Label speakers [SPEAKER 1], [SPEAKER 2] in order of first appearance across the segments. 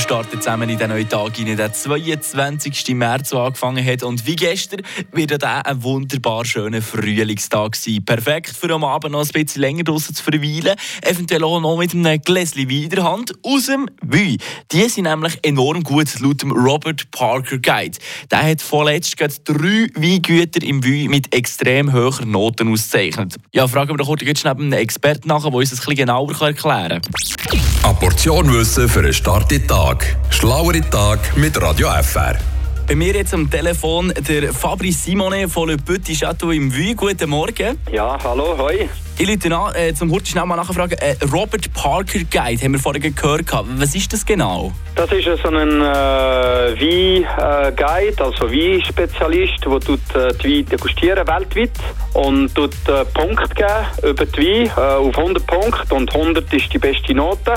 [SPEAKER 1] starten zusammen in den neuen Tag hinein, der 22. März, der angefangen hat. Und wie gestern wird auch ein wunderbar schöner Frühlingstag sein. Perfekt für am Abend noch ein bisschen länger draußen zu verweilen. Eventuell auch noch mit einem Gläschen Wein aus dem Wein. Die sind nämlich enorm gut, laut dem Robert Parker Guide. Der hat vorletzt drei Weingüter im Wein mit extrem hohen Noten ausgezeichnet. Ja, fragen wir doch kurz schnell einen Experten nach, der uns das ein bisschen genauer erklären kann.
[SPEAKER 2] Eine Portion Wissen für einen starken Tag. Schlauere Tag mit Radio FR.
[SPEAKER 1] Bei mir jetzt am Telefon der Fabrice Simone von Le Petit Château im Vuy. Guten Morgen.
[SPEAKER 3] Ja, hallo, hoi.
[SPEAKER 1] Ich Leute an, äh, zum Hurti schnell mal nachfragen. Äh, Robert Parker Guide haben wir vorhin gehört. Was ist das genau?
[SPEAKER 3] Das ist so ein äh, Wein-Guide, also Weinspezialist, der tut, äh, die Weine degustieren weltweit und tut äh, Punkte geben über die Wein äh, auf 100 Punkte und 100 ist die beste Note.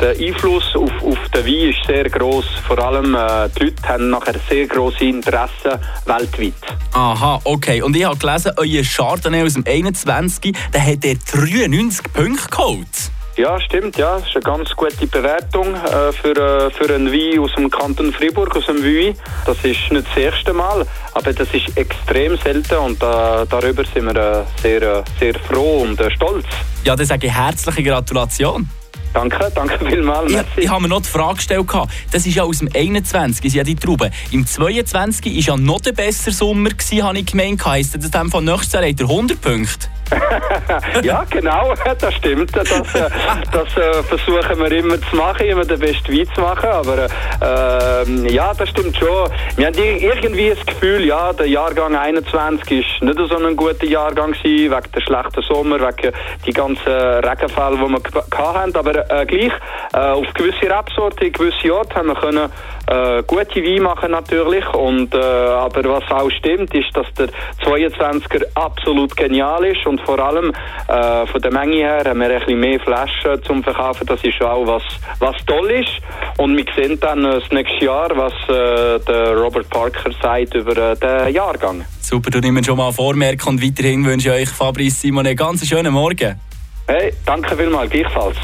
[SPEAKER 3] Der Einfluss auf, auf den Wein ist sehr groß. Vor allem äh, die Leute haben nachher sehr große Interesse weltweit.
[SPEAKER 1] Aha, okay. Und ich habe gelesen, euer Chardonnay aus dem 21. Der hat er 93 Punkte geholt.
[SPEAKER 3] Ja, stimmt, ja. Das ist eine ganz gute Bewertung äh, für, äh, für einen Wein aus dem Kanton Fribourg, aus dem Wein. Das ist nicht das erste Mal, aber das ist extrem selten und äh, darüber sind wir äh, sehr, äh, sehr froh und äh, stolz.
[SPEAKER 1] Ja, dann sage ich herzliche Gratulation.
[SPEAKER 3] Danke, danke vielmals.
[SPEAKER 1] Ich, ich habe mir noch die Frage gestellt, das ist ja aus dem 21, ist ja die Trauben. Im 22 war ja noch der bessere Sommer, habe ich gemeint. Heisst das dann von nächstes Jahr 100 Punkte?
[SPEAKER 3] ja, genau, das stimmt. Das, äh, das äh, versuchen wir immer zu machen, immer den besten Wein zu machen. Aber äh, ja, das stimmt schon. Wir haben irgendwie das Gefühl, ja, der Jahrgang 21 ist nicht so ein guter Jahrgang gewesen, wegen der schlechten Sommer, wegen die ganzen Regenfälle, die wir hatten. Aber äh, gleich, äh, auf gewisse Rebsorten, gewisse Orte haben wir können äh, gute Wein machen natürlich. Und, äh, aber was auch stimmt, ist, dass der 22er absolut genial ist und vor allem äh, von der Menge her haben wir ein bisschen mehr Flaschen zum Verkaufen. Das ist auch was, was toll ist. Und wir sehen dann äh, das nächste Jahr, was äh, der Robert Parker sagt über äh, den Jahrgang.
[SPEAKER 1] Super, du nimmst schon mal vormerken und weiterhin wünsche ich euch, Fabrice Simon, einen ganz schönen Morgen.
[SPEAKER 3] Hey, danke vielmals, gleichfalls.